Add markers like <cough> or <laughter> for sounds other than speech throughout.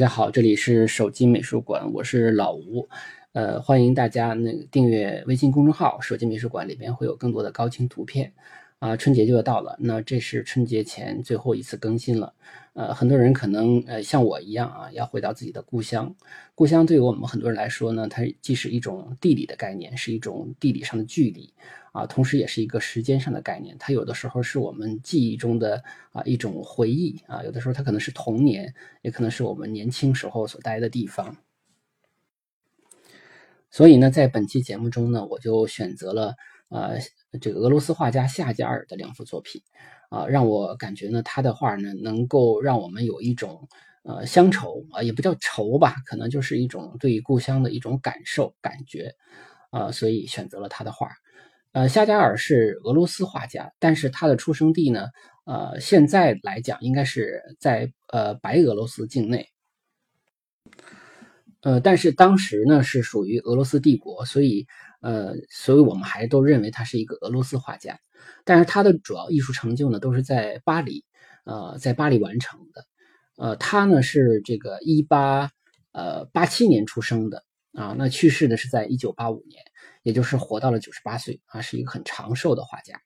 大家好，这里是手机美术馆，我是老吴，呃，欢迎大家那个订阅微信公众号“手机美术馆”，里边会有更多的高清图片。啊，春节就要到了，那这是春节前最后一次更新了。呃，很多人可能呃像我一样啊，要回到自己的故乡。故乡对于我们很多人来说呢，它既是一种地理的概念，是一种地理上的距离啊，同时也是一个时间上的概念。它有的时候是我们记忆中的啊一种回忆啊，有的时候它可能是童年，也可能是我们年轻时候所待的地方。所以呢，在本期节目中呢，我就选择了呃。这个俄罗斯画家夏加尔的两幅作品，啊，让我感觉呢，他的画呢，能够让我们有一种呃乡愁啊，也不叫愁吧，可能就是一种对故乡的一种感受感觉，啊，所以选择了他的画。呃，夏加尔是俄罗斯画家，但是他的出生地呢，呃，现在来讲应该是在呃白俄罗斯境内。呃，但是当时呢是属于俄罗斯帝国，所以呃，所以我们还都认为他是一个俄罗斯画家。但是他的主要艺术成就呢都是在巴黎，呃，在巴黎完成的。呃，他呢是这个一八呃八七年出生的啊，那去世的是在一九八五年，也就是活到了九十八岁啊，是一个很长寿的画家。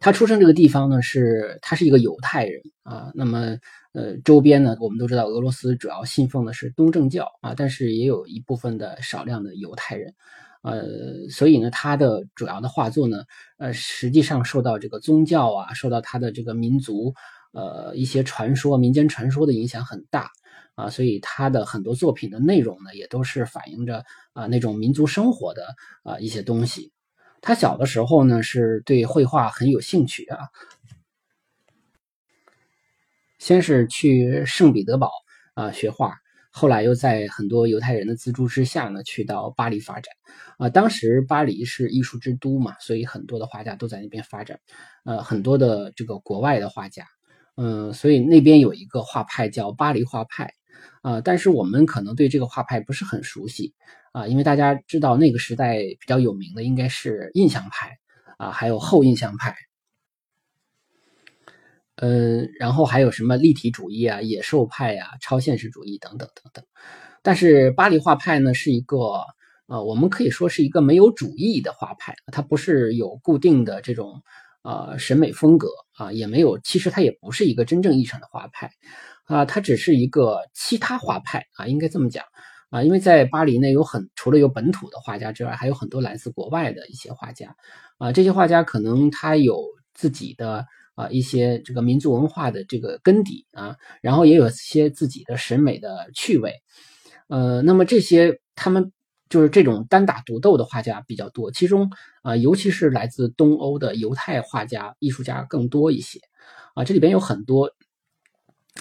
他出生这个地方呢，是他是一个犹太人啊。那么，呃，周边呢，我们都知道俄罗斯主要信奉的是东正教啊，但是也有一部分的少量的犹太人，呃，所以呢，他的主要的画作呢，呃，实际上受到这个宗教啊，受到他的这个民族，呃，一些传说、民间传说的影响很大啊，所以他的很多作品的内容呢，也都是反映着啊那种民族生活的啊一些东西。他小的时候呢，是对绘画很有兴趣啊。先是去圣彼得堡啊学画，后来又在很多犹太人的资助之下呢，去到巴黎发展啊。当时巴黎是艺术之都嘛，所以很多的画家都在那边发展，呃，很多的这个国外的画家，嗯，所以那边有一个画派叫巴黎画派。啊，但是我们可能对这个画派不是很熟悉啊，因为大家知道那个时代比较有名的应该是印象派啊，还有后印象派，嗯，然后还有什么立体主义啊、野兽派呀、超现实主义等等等等。但是巴黎画派呢，是一个呃，我们可以说是一个没有主义的画派，它不是有固定的这种呃审美风格啊，也没有，其实它也不是一个真正意义上的画派。啊，它只是一个其他画派啊，应该这么讲啊，因为在巴黎呢，有很除了有本土的画家之外，还有很多来自国外的一些画家啊。这些画家可能他有自己的啊一些这个民族文化的这个根底啊，然后也有一些自己的审美的趣味。呃，那么这些他们就是这种单打独斗的画家比较多，其中啊，尤其是来自东欧的犹太画家、艺术家更多一些啊。这里边有很多。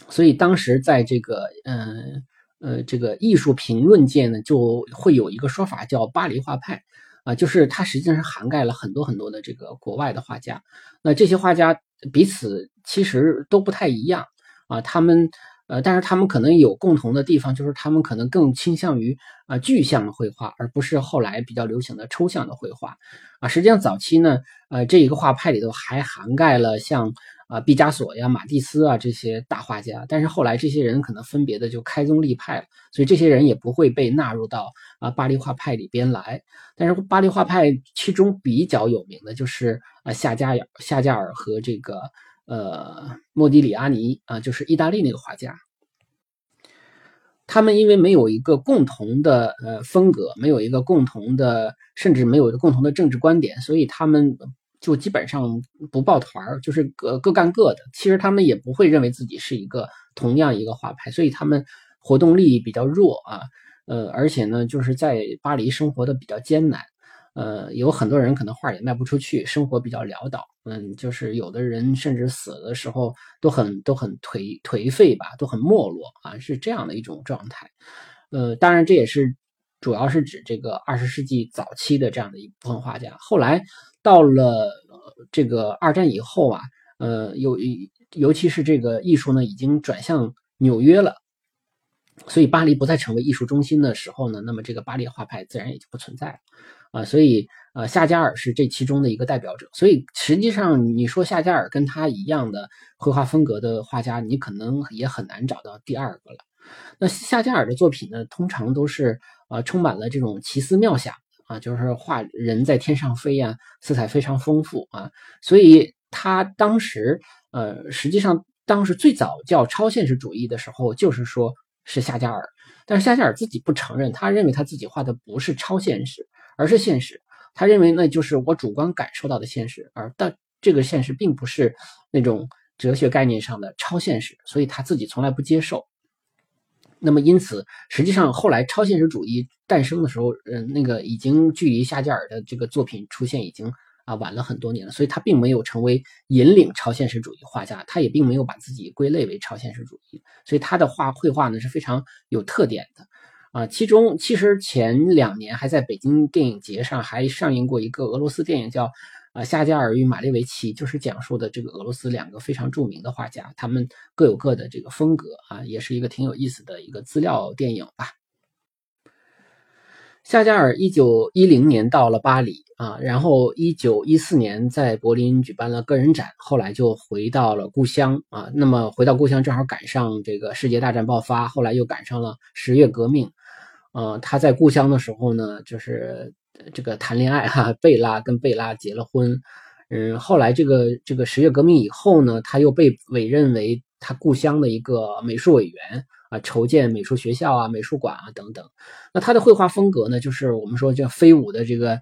所以当时在这个，嗯，呃这个艺术评论界呢，就会有一个说法叫“巴黎画派”，啊，就是它实际上是涵盖了很多很多的这个国外的画家。那这些画家彼此其实都不太一样啊，他们呃，但是他们可能有共同的地方，就是他们可能更倾向于啊具象的绘画，而不是后来比较流行的抽象的绘画啊。实际上早期呢，呃，这一个画派里头还涵盖了像。啊，毕加索呀、马蒂斯啊这些大画家，但是后来这些人可能分别的就开宗立派了，所以这些人也不会被纳入到啊巴黎画派里边来。但是巴黎画派其中比较有名的就是啊夏加尔、夏加尔和这个呃莫迪里阿尼啊，就是意大利那个画家。他们因为没有一个共同的呃风格，没有一个共同的，甚至没有一个共同的政治观点，所以他们就基本上不抱团儿，就是各各干各的。其实他们也不会认为自己是一个同样一个画派，所以他们活动力比较弱啊。呃，而且呢，就是在巴黎生活的比较艰难。呃，有很多人可能画也卖不出去，生活比较潦倒。嗯，就是有的人甚至死的时候都很都很颓颓废吧，都很没落啊，是这样的一种状态。呃，当然这也是主要是指这个二十世纪早期的这样的一部分画家。后来到了这个二战以后啊，呃，尤尤其是这个艺术呢，已经转向纽约了。所以巴黎不再成为艺术中心的时候呢，那么这个巴黎画派自然也就不存在了啊。所以呃，夏加尔是这其中的一个代表者。所以实际上你说夏加尔跟他一样的绘画风格的画家，你可能也很难找到第二个了。那夏加尔的作品呢，通常都是呃充满了这种奇思妙想啊，就是画人在天上飞呀，色彩非常丰富啊。所以他当时呃，实际上当时最早叫超现实主义的时候，就是说。是夏加尔，但是夏加尔自己不承认，他认为他自己画的不是超现实，而是现实。他认为那就是我主观感受到的现实，而但这个现实并不是那种哲学概念上的超现实，所以他自己从来不接受。那么因此，实际上后来超现实主义诞生的时候，嗯，那个已经距离夏加尔的这个作品出现已经。啊，晚了很多年了，所以他并没有成为引领超现实主义画家，他也并没有把自己归类为超现实主义，所以他的画绘画呢是非常有特点的。啊，其中其实前两年还在北京电影节上还上映过一个俄罗斯电影，叫《啊夏加尔与马列维奇》，就是讲述的这个俄罗斯两个非常著名的画家，他们各有各的这个风格啊，也是一个挺有意思的一个资料电影吧。夏加尔一九一零年到了巴黎啊，然后一九一四年在柏林举办了个人展，后来就回到了故乡啊。那么回到故乡正好赶上这个世界大战爆发，后来又赶上了十月革命。呃，他在故乡的时候呢，就是这个谈恋爱哈，贝拉跟贝拉结了婚。嗯，后来这个这个十月革命以后呢，他又被委任为他故乡的一个美术委员。啊，筹建美术学校啊，美术馆啊等等。那他的绘画风格呢，就是我们说叫飞舞的这个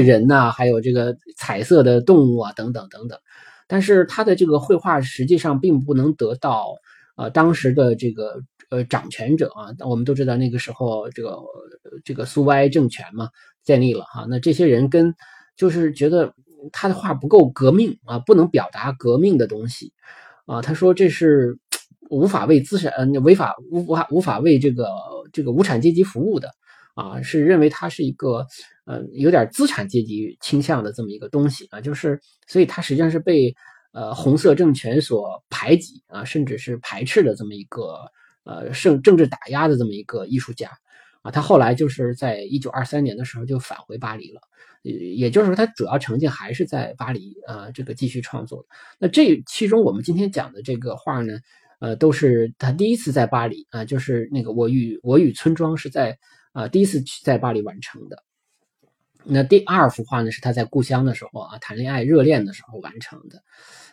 人呐，还有这个彩色的动物啊等等等等。但是他的这个绘画实际上并不能得到呃当时的这个呃掌权者啊。我们都知道那个时候这个这个苏维埃政权嘛建立了哈，那这些人跟就是觉得他的话不够革命啊，不能表达革命的东西啊。他说这是。无法为资产，呃，违法无无法无法为这个这个无产阶级服务的，啊，是认为他是一个，呃，有点资产阶级倾向的这么一个东西啊，就是，所以他实际上是被呃红色政权所排挤啊，甚至是排斥的这么一个，呃，政政治打压的这么一个艺术家啊，他后来就是在一九二三年的时候就返回巴黎了，也就是说他主要成绩还是在巴黎啊，这个继续创作。那这其中我们今天讲的这个画呢？呃，都是他第一次在巴黎啊，就是那个我与我与村庄是在啊第一次去在巴黎完成的。那第二幅画呢，是他在故乡的时候啊谈恋爱热恋的时候完成的。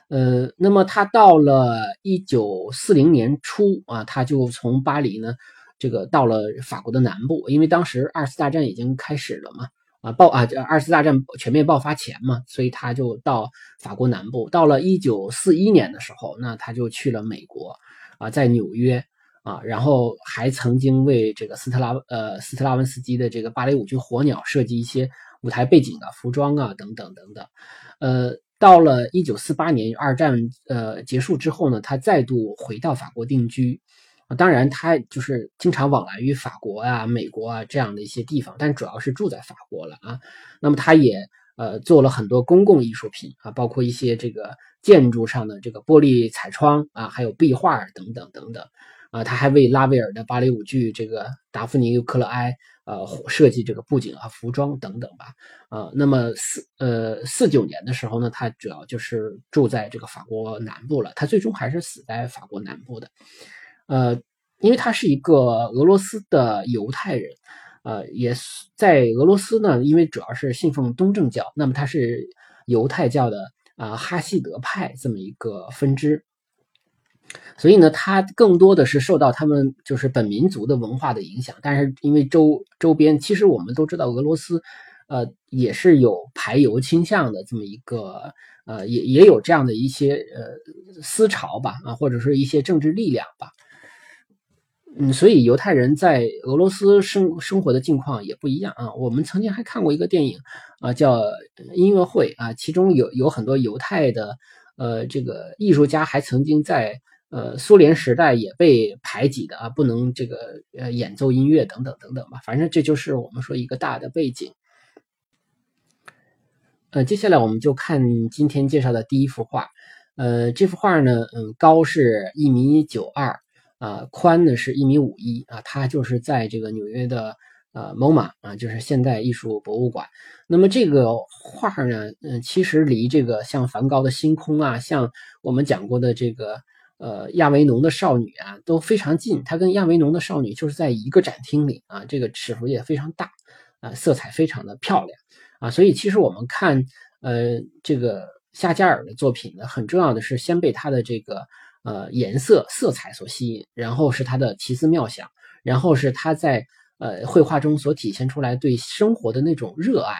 呃，那么他到了一九四零年初啊，他就从巴黎呢这个到了法国的南部，因为当时二次大战已经开始了嘛。啊，爆啊！二次大战全面爆发前嘛，所以他就到法国南部。到了一九四一年的时候，那他就去了美国，啊，在纽约啊，然后还曾经为这个斯特拉呃斯特拉文斯基的这个芭蕾舞剧《火鸟》设计一些舞台背景啊、服装啊等等等等。呃，到了一九四八年二战呃结束之后呢，他再度回到法国定居。当然，他就是经常往来于法国啊、美国啊这样的一些地方，但主要是住在法国了啊。那么，他也呃做了很多公共艺术品啊，包括一些这个建筑上的这个玻璃彩窗啊，还有壁画等等等等啊。他还为拉威尔的芭蕾舞剧这个《达芙妮与克勒埃》呃设计这个布景啊、服装等等吧。啊，那么四呃四九年的时候呢，他主要就是住在这个法国南部了。他最终还是死在法国南部的。呃，因为他是一个俄罗斯的犹太人，呃，也在俄罗斯呢，因为主要是信奉东正教，那么他是犹太教的啊哈希德派这么一个分支。所以呢，他更多的是受到他们就是本民族的文化的影响。但是因为周周边，其实我们都知道俄罗斯，呃，也是有排犹倾向的这么一个，呃，也也有这样的一些呃思潮吧，啊，或者说一些政治力量吧。嗯，所以犹太人在俄罗斯生生活的境况也不一样啊。我们曾经还看过一个电影啊，叫音乐会啊，其中有有很多犹太的呃这个艺术家还曾经在。呃，苏联时代也被排挤的啊，不能这个呃演奏音乐等等等等吧，反正这就是我们说一个大的背景。呃，接下来我们就看今天介绍的第一幅画。呃，这幅画呢，嗯，高是一米九二啊，宽呢是一米五一啊，它就是在这个纽约的呃 MoMA 啊，就是现代艺术博物馆。那么这个画呢，嗯，其实离这个像梵高的星空啊，像我们讲过的这个。呃，亚维农的少女啊都非常近，它跟亚维农的少女就是在一个展厅里啊，这个尺幅也非常大啊，色彩非常的漂亮啊，所以其实我们看呃这个夏加尔的作品呢，很重要的是先被他的这个呃颜色色彩所吸引，然后是他的奇思妙想，然后是他在呃绘画中所体现出来对生活的那种热爱。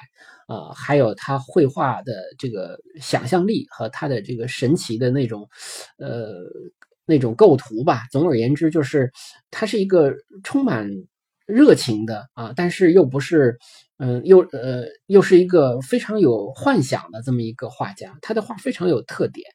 呃，还有他绘画的这个想象力和他的这个神奇的那种，呃，那种构图吧。总而言之，就是他是一个充满热情的啊，但是又不是，嗯，又呃，又是一个非常有幻想的这么一个画家。他的画非常有特点。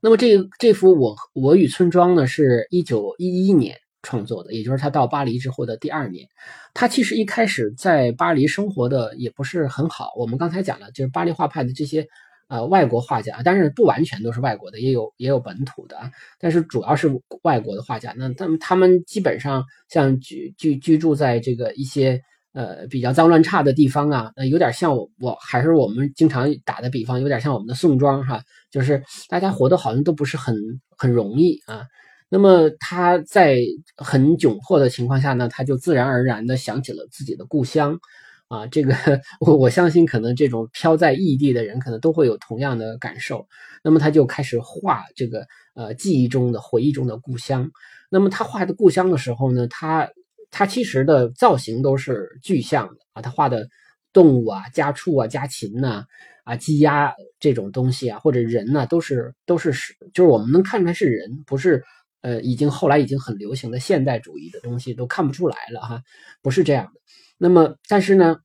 那么这这幅《我我与村庄》呢，是一九一一年。创作的，也就是他到巴黎之后的第二年，他其实一开始在巴黎生活的也不是很好。我们刚才讲了，就是巴黎画派的这些呃外国画家，但是不完全都是外国的，也有也有本土的，但是主要是外国的画家。那他们他们基本上像居居居住在这个一些呃比较脏乱差的地方啊，那有点像我我还是我们经常打的比方，有点像我们的宋庄哈，就是大家活得好像都不是很很容易啊。那么他在很窘迫的情况下呢，他就自然而然的想起了自己的故乡，啊，这个我我相信可能这种飘在异地的人可能都会有同样的感受。那么他就开始画这个呃记忆中的回忆中的故乡。那么他画的故乡的时候呢，他他其实的造型都是具象的啊，他画的动物啊、家畜啊、家禽呐、啊鸡鸭这种东西啊，或者人呢，都是都是是就是我们能看出来是人，不是。呃，已经后来已经很流行的现代主义的东西都看不出来了哈，不是这样的。那么，但是呢，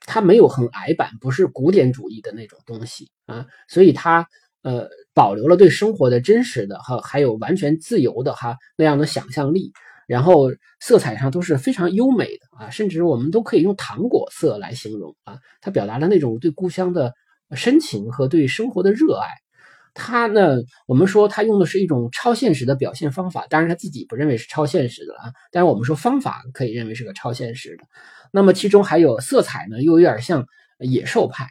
它没有很矮板，不是古典主义的那种东西啊，所以它呃保留了对生活的真实的哈，还有完全自由的哈那样的想象力，然后色彩上都是非常优美的啊，甚至我们都可以用糖果色来形容啊，它表达了那种对故乡的深情和对生活的热爱。他呢，我们说他用的是一种超现实的表现方法，当然他自己不认为是超现实的啊。但是我们说方法可以认为是个超现实的。那么其中还有色彩呢，又有点像野兽派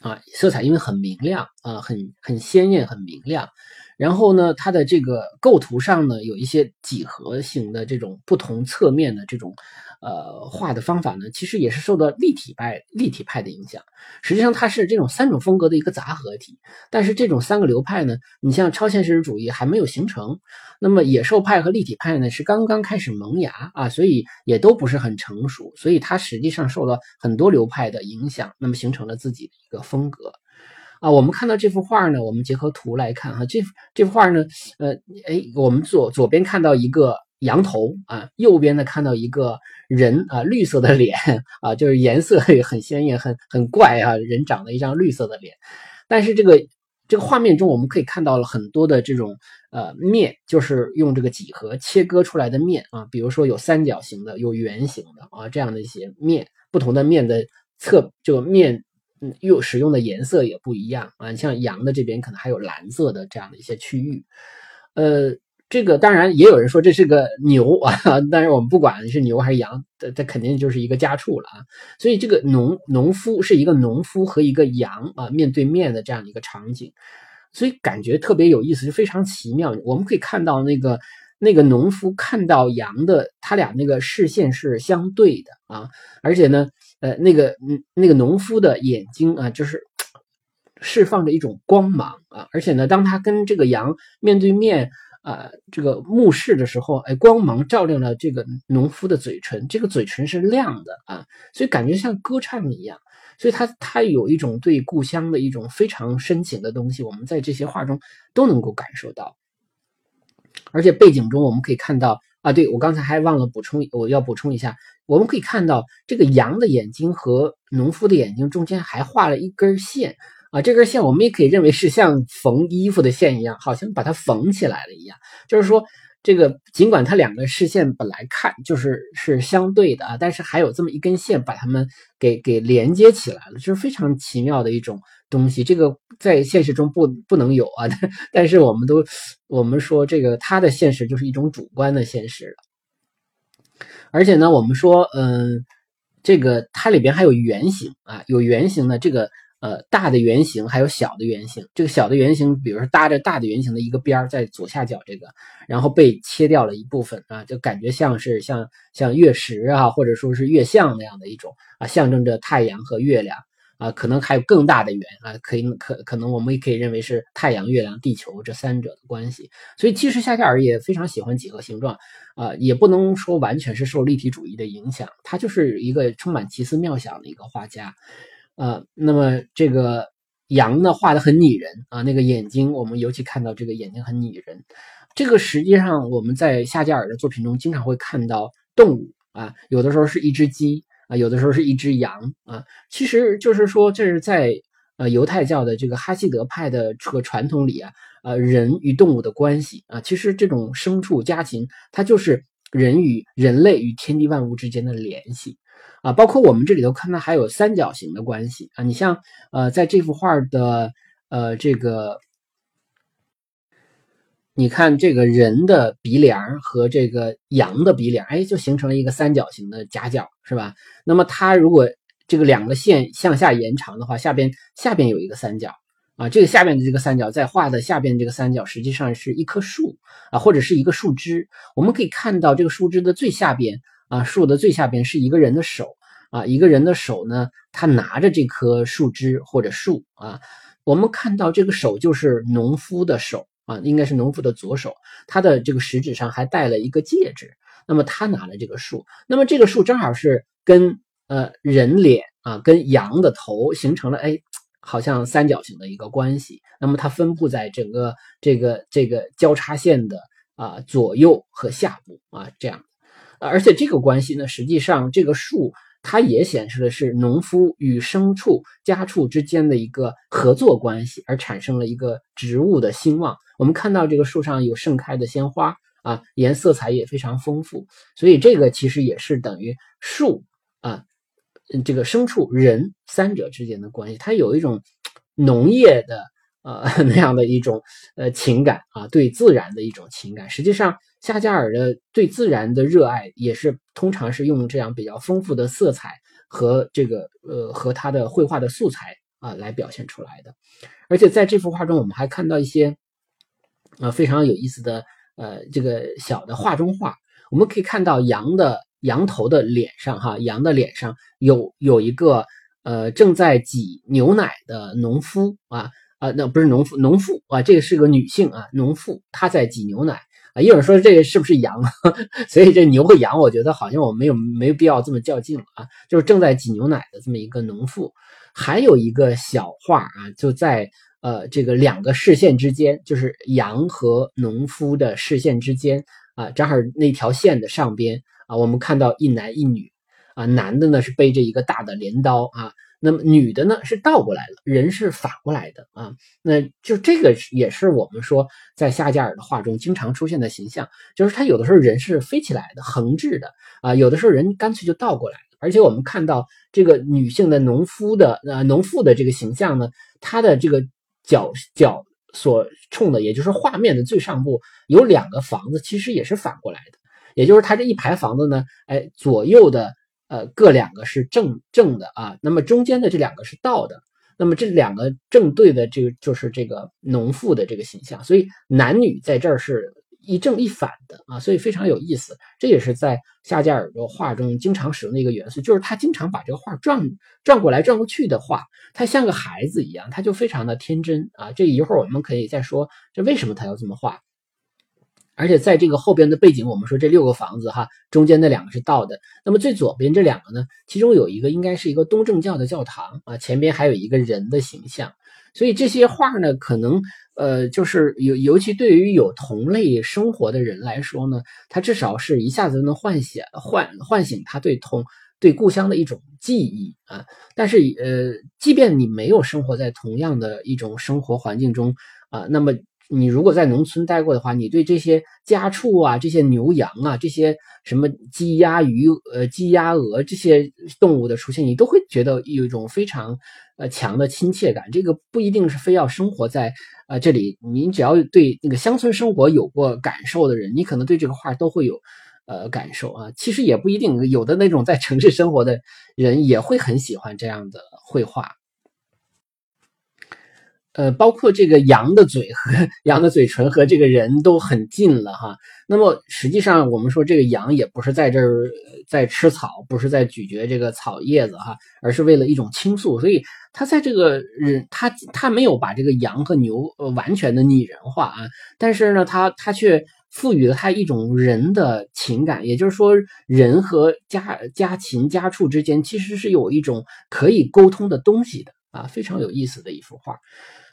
啊，色彩因为很明亮啊，很很鲜艳，很明亮。然后呢，它的这个构图上呢，有一些几何型的这种不同侧面的这种。呃，画的方法呢，其实也是受到立体派、立体派的影响。实际上，它是这种三种风格的一个杂合体。但是，这种三个流派呢，你像超现实主义还没有形成，那么野兽派和立体派呢是刚刚开始萌芽啊，所以也都不是很成熟。所以，它实际上受到很多流派的影响，那么形成了自己的一个风格啊。我们看到这幅画呢，我们结合图来看哈，这幅这幅画呢，呃，哎，我们左左边看到一个。羊头啊，右边呢看到一个人啊，绿色的脸啊，就是颜色很鲜艳，很很怪啊，人长了一张绿色的脸。但是这个这个画面中，我们可以看到了很多的这种呃面，就是用这个几何切割出来的面啊，比如说有三角形的，有圆形的啊，这样的一些面，不同的面的侧这个面，嗯，又使用的颜色也不一样啊。像羊的这边可能还有蓝色的这样的一些区域，呃。这个当然也有人说这是个牛 <laughs> 啊，但是我们不管是牛还是羊，这这肯定就是一个家畜了啊。所以这个农农夫是一个农夫和一个羊啊面对面的这样一个场景，所以感觉特别有意思，就非常奇妙。我们可以看到那个那个农夫看到羊的，他俩那个视线是相对的啊，而且呢，呃，那个嗯那个农夫的眼睛啊，就是 <tsk> 释放着一种光芒啊，而且呢，当他跟这个羊面对面啊，这个目视的时候，哎，光芒照亮了这个农夫的嘴唇，这个嘴唇是亮的啊，所以感觉像歌唱一样，所以他他有一种对故乡的一种非常深情的东西，我们在这些画中都能够感受到，而且背景中我们可以看到啊，对我刚才还忘了补充，我要补充一下，我们可以看到这个羊的眼睛和农夫的眼睛中间还画了一根线。啊，这根线我们也可以认为是像缝衣服的线一样，好像把它缝起来了一样。就是说，这个尽管它两个视线本来看就是是相对的啊，但是还有这么一根线把它们给给连接起来了，就是非常奇妙的一种东西。这个在现实中不不能有啊，但 <laughs> 但是我们都我们说这个它的现实就是一种主观的现实了。而且呢，我们说，嗯，这个它里边还有圆形啊，有圆形的这个。呃，大的圆形还有小的圆形，这个小的圆形，比如说搭着大的圆形的一个边儿在左下角这个，然后被切掉了一部分啊，就感觉像是像像月食啊，或者说是月相那样的一种啊，象征着太阳和月亮啊，可能还有更大的圆啊，可以可可能我们也可以认为是太阳、月亮、地球这三者的关系。所以其实夏加尔也非常喜欢几何形状啊，也不能说完全是受立体主义的影响，他就是一个充满奇思妙想的一个画家。呃，那么这个羊呢，画的很拟人啊，那个眼睛，我们尤其看到这个眼睛很拟人。这个实际上我们在夏加尔的作品中经常会看到动物啊，有的时候是一只鸡啊，有的时候是一只羊啊。其实就是说，这是在呃犹太教的这个哈希德派的这个传统里啊，呃人与动物的关系啊，其实这种牲畜家禽，它就是人与人类与天地万物之间的联系。啊，包括我们这里头看到还有三角形的关系啊，你像呃，在这幅画的呃这个，你看这个人的鼻梁和这个羊的鼻梁，哎，就形成了一个三角形的夹角，是吧？那么它如果这个两个线向下延长的话，下边下边有一个三角啊，这个下边的这个三角在画的下边这个三角实际上是一棵树啊，或者是一个树枝，我们可以看到这个树枝的最下边。啊，树的最下边是一个人的手啊，一个人的手呢，他拿着这棵树枝或者树啊，我们看到这个手就是农夫的手啊，应该是农夫的左手，他的这个食指上还戴了一个戒指，那么他拿了这个树，那么这个树正好是跟呃人脸啊，跟羊的头形成了哎，好像三角形的一个关系，那么它分布在整个这个这个交叉线的啊左右和下部啊这样。而且这个关系呢，实际上这个树它也显示的是农夫与牲畜家畜之间的一个合作关系，而产生了一个植物的兴旺。我们看到这个树上有盛开的鲜花啊，颜色彩也非常丰富，所以这个其实也是等于树啊，这个牲畜人三者之间的关系，它有一种农业的。呃，<laughs> 那样的一种呃情感啊，对自然的一种情感。实际上，夏加尔的对自然的热爱，也是通常是用这样比较丰富的色彩和这个呃和他的绘画的素材啊来表现出来的。而且在这幅画中，我们还看到一些呃非常有意思的呃这个小的画中画。我们可以看到羊的羊头的脸上哈，羊的脸上有有一个呃正在挤牛奶的农夫啊。啊，那不是农妇，农妇啊，这个是个女性啊，农妇她在挤牛奶啊。有人说这个是不是羊？<laughs> 所以这牛和羊，我觉得好像我没有没有必要这么较劲了啊。就是正在挤牛奶的这么一个农妇，还有一个小画啊，就在呃这个两个视线之间，就是羊和农夫的视线之间啊，正好那条线的上边啊，我们看到一男一女啊，男的呢是背着一个大的镰刀啊。那么女的呢是倒过来了，人是反过来的啊，那就这个也是我们说在夏加尔的画中经常出现的形象，就是他有的时候人是飞起来的，横置的啊，有的时候人干脆就倒过来了。而且我们看到这个女性的农夫的呃农妇的这个形象呢，她的这个脚脚所冲的，也就是画面的最上部有两个房子，其实也是反过来的，也就是它这一排房子呢，哎左右的。呃，各两个是正正的啊，那么中间的这两个是倒的，那么这两个正对的这个就是这个农妇的这个形象，所以男女在这儿是一正一反的啊，所以非常有意思。这也是在夏加尔的画中经常使用的一个元素，就是他经常把这个画转转过来转过去的画，他像个孩子一样，他就非常的天真啊。这一会儿我们可以再说，这为什么他要这么画？而且在这个后边的背景，我们说这六个房子哈，中间那两个是道的，那么最左边这两个呢，其中有一个应该是一个东正教的教堂啊，前边还有一个人的形象，所以这些画呢，可能呃，就是尤尤其对于有同类生活的人来说呢，他至少是一下子能唤醒唤唤醒他对同对故乡的一种记忆啊。但是呃，即便你没有生活在同样的一种生活环境中啊，那么。你如果在农村待过的话，你对这些家畜啊、这些牛羊啊、这些什么鸡鸭鱼呃鸡鸭鹅这些动物的出现，你都会觉得有一种非常呃强的亲切感。这个不一定是非要生活在呃这里，你只要对那个乡村生活有过感受的人，你可能对这个画都会有呃感受啊。其实也不一定，有的那种在城市生活的人也会很喜欢这样的绘画。呃，包括这个羊的嘴和羊的嘴唇和这个人都很近了哈。那么实际上，我们说这个羊也不是在这儿在吃草，不是在咀嚼这个草叶子哈，而是为了一种倾诉。所以他在这个人，他他没有把这个羊和牛完全的拟人化啊，但是呢，他他却赋予了他一种人的情感，也就是说，人和家家禽家畜之间其实是有一种可以沟通的东西的啊，非常有意思的一幅画。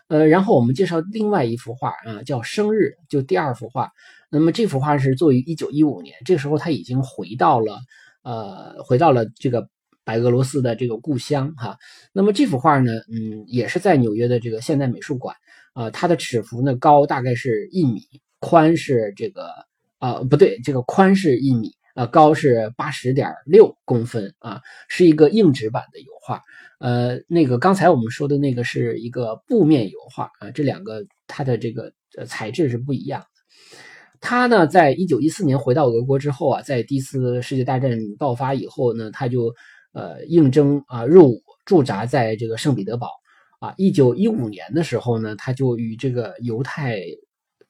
呃，然后我们介绍另外一幅画啊，叫《生日》，就第二幅画。那么这幅画是作于一九一五年，这个时候他已经回到了呃，回到了这个白俄罗斯的这个故乡哈。那么这幅画呢，嗯，也是在纽约的这个现代美术馆啊。它的尺幅呢高大概是一米，宽是这个啊不对，这个宽是一米啊，高是八十点六公分啊，是一个硬纸板的油画。呃，那个刚才我们说的那个是一个布面油画啊，这两个它的这个呃材质是不一样的。他呢，在一九一四年回到俄国之后啊，在第一次世界大战爆发以后呢，他就呃应征啊入伍驻扎在这个圣彼得堡啊。一九一五年的时候呢，他就与这个犹太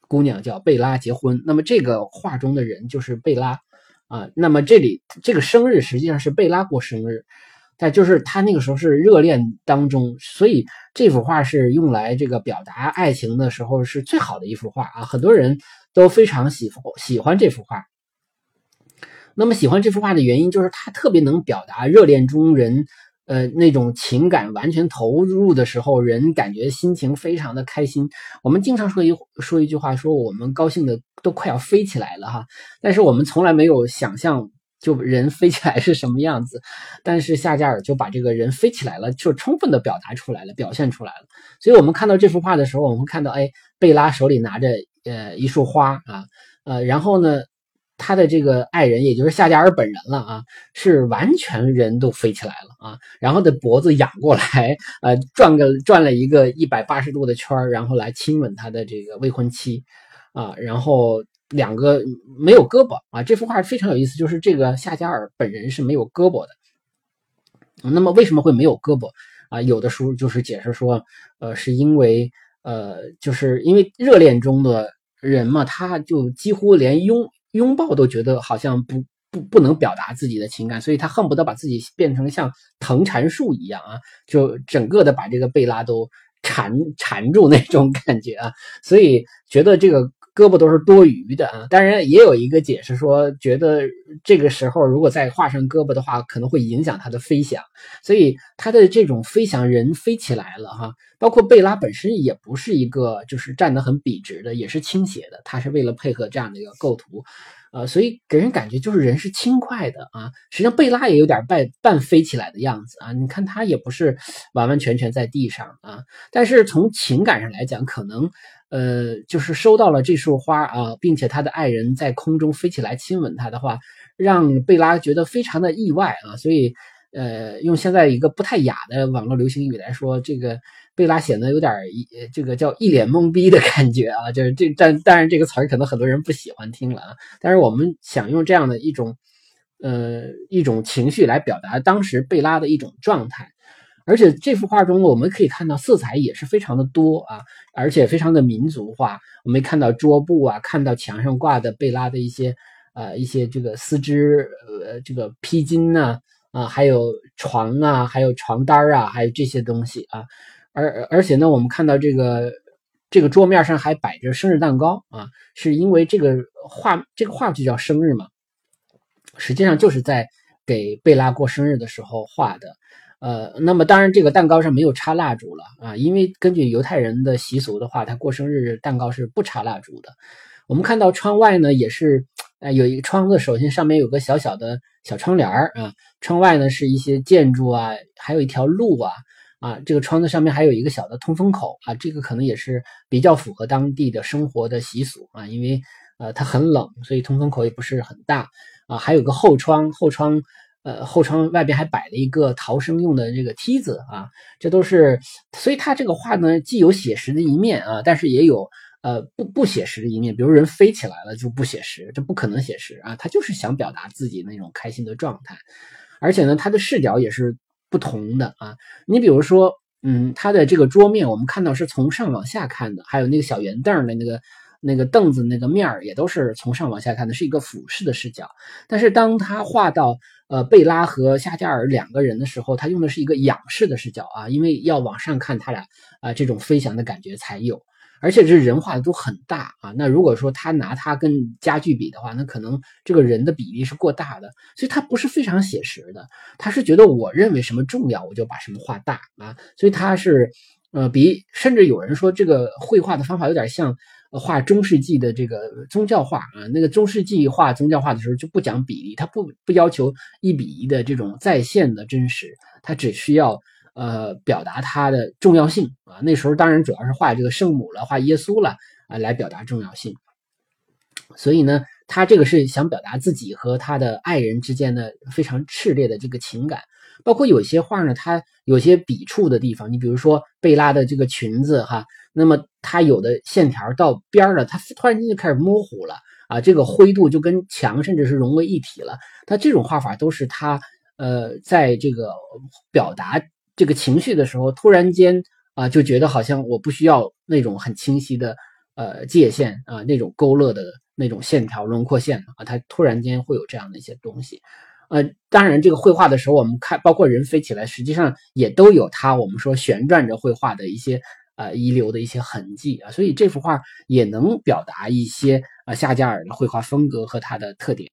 姑娘叫贝拉结婚。那么这个画中的人就是贝拉啊。那么这里这个生日实际上是贝拉过生日。但就是他那个时候是热恋当中，所以这幅画是用来这个表达爱情的时候是最好的一幅画啊！很多人都非常喜喜欢这幅画。那么喜欢这幅画的原因就是它特别能表达热恋中人呃那种情感完全投入的时候，人感觉心情非常的开心。我们经常说一说一句话，说我们高兴的都快要飞起来了哈，但是我们从来没有想象。就人飞起来是什么样子，但是夏加尔就把这个人飞起来了，就充分的表达出来了，表现出来了。所以，我们看到这幅画的时候，我们看到，哎，贝拉手里拿着呃一束花啊，呃，然后呢，他的这个爱人，也就是夏加尔本人了啊，是完全人都飞起来了啊，然后的脖子仰过来，呃，转个转了一个一百八十度的圈然后来亲吻他的这个未婚妻啊，然后。两个没有胳膊啊，这幅画非常有意思，就是这个夏加尔本人是没有胳膊的。那么为什么会没有胳膊啊？有的书就是解释说，呃，是因为呃，就是因为热恋中的人嘛，他就几乎连拥拥抱都觉得好像不不不能表达自己的情感，所以他恨不得把自己变成像藤缠树一样啊，就整个的把这个贝拉都缠缠住那种感觉啊，所以觉得这个。胳膊都是多余的啊，当然也有一个解释说，觉得这个时候如果再画上胳膊的话，可能会影响它的飞翔，所以它的这种飞翔人飞起来了哈。包括贝拉本身也不是一个就是站得很笔直的，也是倾斜的，它是为了配合这样的一个构图，呃，所以给人感觉就是人是轻快的啊。实际上贝拉也有点半半飞起来的样子啊，你看他也不是完完全全在地上啊，但是从情感上来讲，可能。呃，就是收到了这束花啊，并且他的爱人在空中飞起来亲吻他的话，让贝拉觉得非常的意外啊。所以，呃，用现在一个不太雅的网络流行语来说，这个贝拉显得有点一这个叫一脸懵逼的感觉啊。就是这，但当然这个词儿可能很多人不喜欢听了啊。但是我们想用这样的一种呃一种情绪来表达当时贝拉的一种状态。而且这幅画中我们可以看到色彩也是非常的多啊，而且非常的民族化。我们看到桌布啊，看到墙上挂的贝拉的一些呃一些这个丝织呃这个披巾呐啊，还有床啊，还有床单啊，还有这些东西啊。而而且呢，我们看到这个这个桌面上还摆着生日蛋糕啊，是因为这个画这个画就叫生日嘛，实际上就是在给贝拉过生日的时候画的。呃，那么当然，这个蛋糕上没有插蜡烛了啊，因为根据犹太人的习俗的话，他过生日蛋糕是不插蜡烛的。我们看到窗外呢，也是，呃，有一个窗子，首先上面有个小小的小窗帘儿啊，窗外呢是一些建筑啊，还有一条路啊，啊，这个窗子上面还有一个小的通风口啊，这个可能也是比较符合当地的生活的习俗啊，因为呃它很冷，所以通风口也不是很大啊，还有个后窗，后窗。呃，后窗外边还摆了一个逃生用的这个梯子啊，这都是，所以他这个画呢，既有写实的一面啊，但是也有呃不不写实的一面，比如人飞起来了就不写实，这不可能写实啊，他就是想表达自己那种开心的状态，而且呢，他的视角也是不同的啊，你比如说，嗯，他的这个桌面我们看到是从上往下看的，还有那个小圆凳的那个。那个凳子那个面儿也都是从上往下看的，是一个俯视的视角。但是当他画到呃贝拉和夏加尔两个人的时候，他用的是一个仰视的视角啊，因为要往上看他俩啊这种飞翔的感觉才有。而且这人画的都很大啊，那如果说他拿他跟家具比的话，那可能这个人的比例是过大的，所以他不是非常写实的。他是觉得我认为什么重要，我就把什么画大啊，所以他是呃比甚至有人说这个绘画的方法有点像。画中世纪的这个宗教画啊，那个中世纪画宗教画的时候就不讲比例，他不不要求一比一的这种在线的真实，他只需要呃表达它的重要性啊。那时候当然主要是画这个圣母了，画耶稣了啊，来表达重要性。所以呢，他这个是想表达自己和他的爱人之间的非常炽烈的这个情感。包括有些画呢，它有些笔触的地方，你比如说贝拉的这个裙子哈，那么它有的线条到边儿了，它突然间就开始模糊了啊，这个灰度就跟墙甚至是融为一体了。它这种画法都是他呃在这个表达这个情绪的时候，突然间啊就觉得好像我不需要那种很清晰的呃界限啊那种勾勒的那种线条轮廓线啊，它突然间会有这样的一些东西。呃，当然，这个绘画的时候，我们看，包括人飞起来，实际上也都有它我们说旋转着绘画的一些呃遗留的一些痕迹啊，所以这幅画也能表达一些啊夏加尔的绘画风格和它的特点。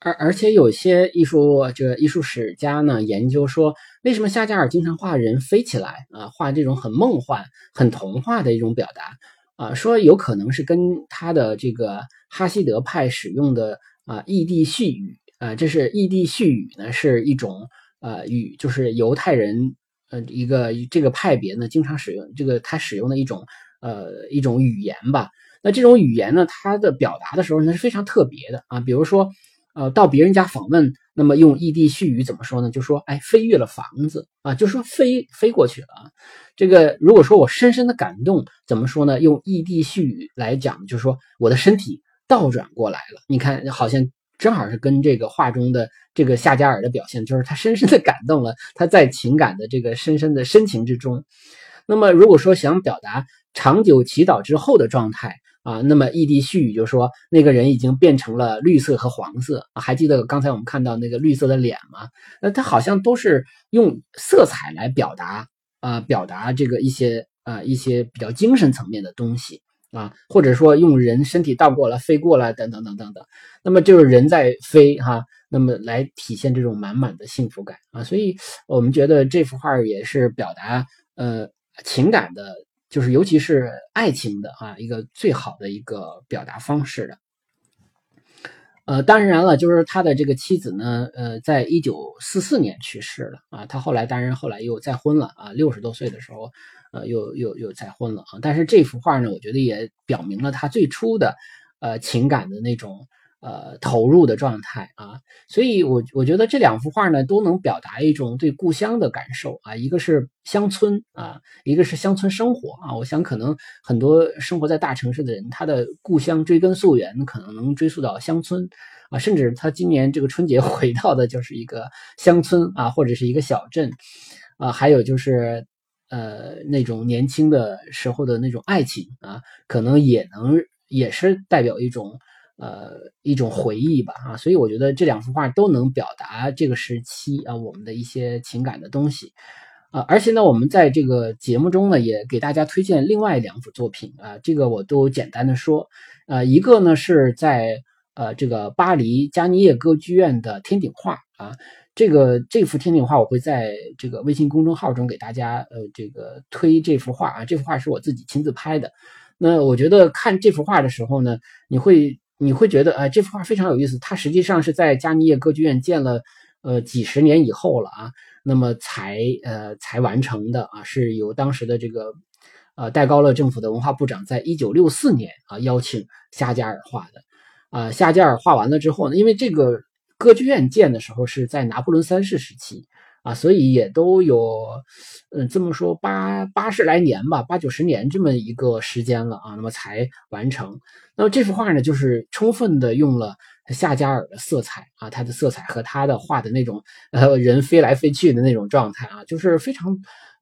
而而且有些艺术这个艺术史家呢研究说，为什么夏加尔经常画人飞起来啊，画这种很梦幻、很童话的一种表达啊，说有可能是跟他的这个哈希德派使用的啊异地絮语。啊，这是异地絮语呢，是一种呃语，就是犹太人呃一个这个派别呢经常使用这个他使用的一种呃一种语言吧。那这种语言呢，它的表达的时候呢是非常特别的啊。比如说呃到别人家访问，那么用异地絮语怎么说呢？就说哎飞越了房子啊，就说飞飞过去了。这个如果说我深深的感动，怎么说呢？用异地絮语来讲，就说我的身体倒转过来了。你看好像。正好是跟这个画中的这个夏加尔的表现，就是他深深的感动了，他在情感的这个深深的深情之中。那么，如果说想表达长久祈祷之后的状态啊，那么异地絮语就说那个人已经变成了绿色和黄色。还记得刚才我们看到那个绿色的脸吗？那他好像都是用色彩来表达啊，表达这个一些啊一些比较精神层面的东西。啊，或者说用人身体倒过来飞过来，等等等等等，那么就是人在飞哈，那么来体现这种满满的幸福感啊，所以我们觉得这幅画也是表达呃情感的，就是尤其是爱情的啊一个最好的一个表达方式的。呃，当然了，就是他的这个妻子呢，呃，在一九四四年去世了啊，他后来当然后来又再婚了啊，六十多岁的时候。呃，又又又再婚了啊！但是这幅画呢，我觉得也表明了他最初的，呃，情感的那种呃投入的状态啊。所以，我我觉得这两幅画呢，都能表达一种对故乡的感受啊。一个是乡村啊，一个是乡村生活啊。我想，可能很多生活在大城市的人，他的故乡追根溯源，可能能追溯到乡村啊，甚至他今年这个春节 <laughs> 回到的就是一个乡村啊，或者是一个小镇。啊，还有就是呃那种年轻的时候的那种爱情啊，可能也能也是代表一种呃一种回忆吧啊，所以我觉得这两幅画都能表达这个时期啊我们的一些情感的东西。啊，而且呢，我们在这个节目中呢，也给大家推荐另外两幅作品啊，这个我都简单的说，呃，一个呢是在呃这个巴黎加尼叶歌剧院的天顶画啊，这个这幅天顶画我会在这个微信公众号中给大家呃这个推这幅画啊，这幅画是我自己亲自拍的，那我觉得看这幅画的时候呢，你会你会觉得啊，这幅画非常有意思，它实际上是在加尼叶歌剧院建了呃几十年以后了啊。那么才呃才完成的啊，是由当时的这个呃戴高乐政府的文化部长在一九六四年啊邀请夏加尔画的啊，夏加尔画完了之后呢，因为这个歌剧院建的时候是在拿破仑三世时期啊，所以也都有嗯这么说八八十来年吧，八九十年这么一个时间了啊，那么才完成。那么这幅画呢，就是充分的用了。夏加尔的色彩啊，他的色彩和他的画的那种呃人飞来飞去的那种状态啊，就是非常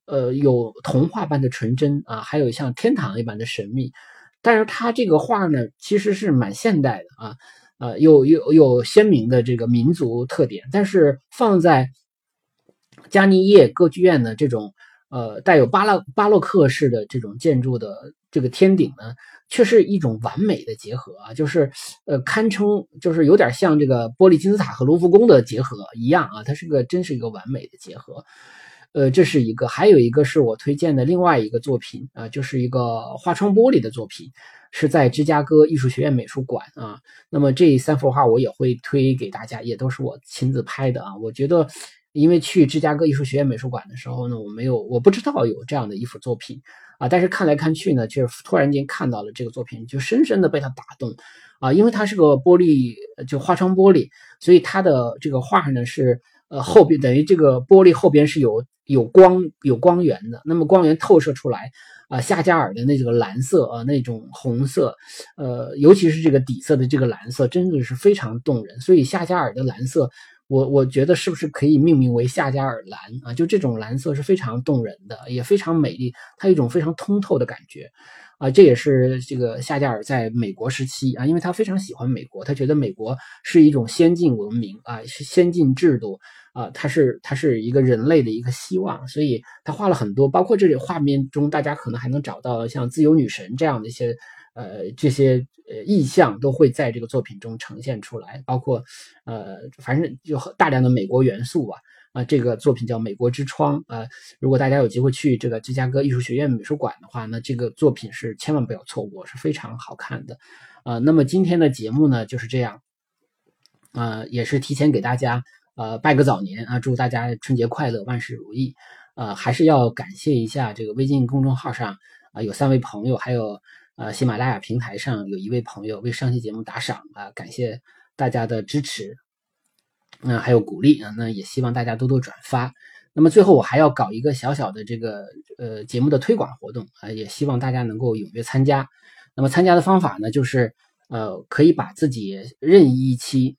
呃有童话般的纯真啊，还有像天堂一般的神秘。但是他这个画呢，其实是蛮现代的啊，呃，有有有鲜明的这个民族特点。但是放在加尼叶歌剧院的这种呃带有巴洛巴洛克式的这种建筑的这个天顶呢。却是一种完美的结合啊，就是，呃，堪称就是有点像这个玻璃金字塔和卢浮宫的结合一样啊，它是个真是一个完美的结合，呃，这是一个，还有一个是我推荐的另外一个作品啊，就是一个画窗玻璃的作品，是在芝加哥艺术学院美术馆啊，那么这三幅画我也会推给大家，也都是我亲自拍的啊，我觉得。因为去芝加哥艺术学院美术馆的时候呢，我没有，我不知道有这样的一幅作品啊。但是看来看去呢，却突然间看到了这个作品，就深深的被它打动啊。因为它是个玻璃，就花窗玻璃，所以它的这个画呢是呃后边等于这个玻璃后边是有有光有光源的。那么光源透射出来啊，夏加尔的那个蓝色啊，那种红色，呃，尤其是这个底色的这个蓝色，真的是非常动人。所以夏加尔的蓝色。我我觉得是不是可以命名为夏加尔蓝啊？就这种蓝色是非常动人的，也非常美丽，它有一种非常通透的感觉啊。这也是这个夏加尔在美国时期啊，因为他非常喜欢美国，他觉得美国是一种先进文明啊，是先进制度啊，它是它是一个人类的一个希望，所以他画了很多，包括这里画面中大家可能还能找到像自由女神这样的一些。呃，这些呃意象都会在这个作品中呈现出来，包括呃，反正有大量的美国元素吧。啊，这个作品叫《美国之窗》啊，如果大家有机会去这个芝加哥艺术学院美术馆的话，那这个作品是千万不要错过，是非常好看的。啊，那么今天的节目呢就是这样，啊，也是提前给大家呃拜个早年啊，祝大家春节快乐，万事如意。呃，还是要感谢一下这个微信公众号上啊有三位朋友，还有。呃，喜马拉雅平台上有一位朋友为上期节目打赏啊，感谢大家的支持，嗯，还有鼓励啊，那也希望大家多多转发。那么最后我还要搞一个小小的这个呃节目的推广活动啊，也希望大家能够踊跃参加。那么参加的方法呢，就是呃可以把自己任意一期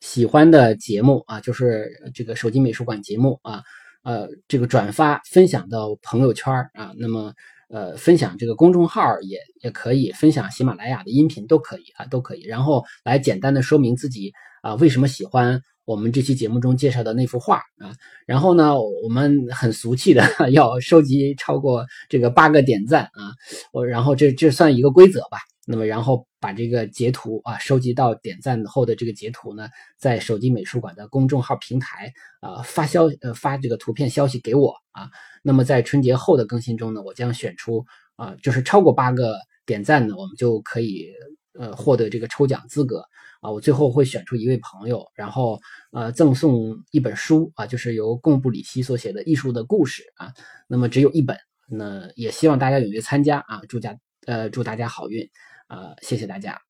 喜欢的节目啊，就是这个手机美术馆节目啊，呃这个转发分享到朋友圈啊，那么。呃，分享这个公众号也也可以，分享喜马拉雅的音频都可以啊，都可以。然后来简单的说明自己啊，为什么喜欢我们这期节目中介绍的那幅画啊。然后呢，我们很俗气的 <laughs> 要收集超过这个八个点赞啊，我然后这这算一个规则吧。那么，然后把这个截图啊，收集到点赞后的这个截图呢，在手机美术馆的公众号平台啊发消呃发这个图片消息给我啊。那么在春节后的更新中呢，我将选出啊，就是超过八个点赞呢，我们就可以呃获得这个抽奖资格啊。我最后会选出一位朋友，然后呃赠送一本书啊，就是由贡布里希所写的《艺术的故事》啊。那么只有一本，那也希望大家踊跃参加啊，祝家呃祝大家好运。呃，谢谢大家。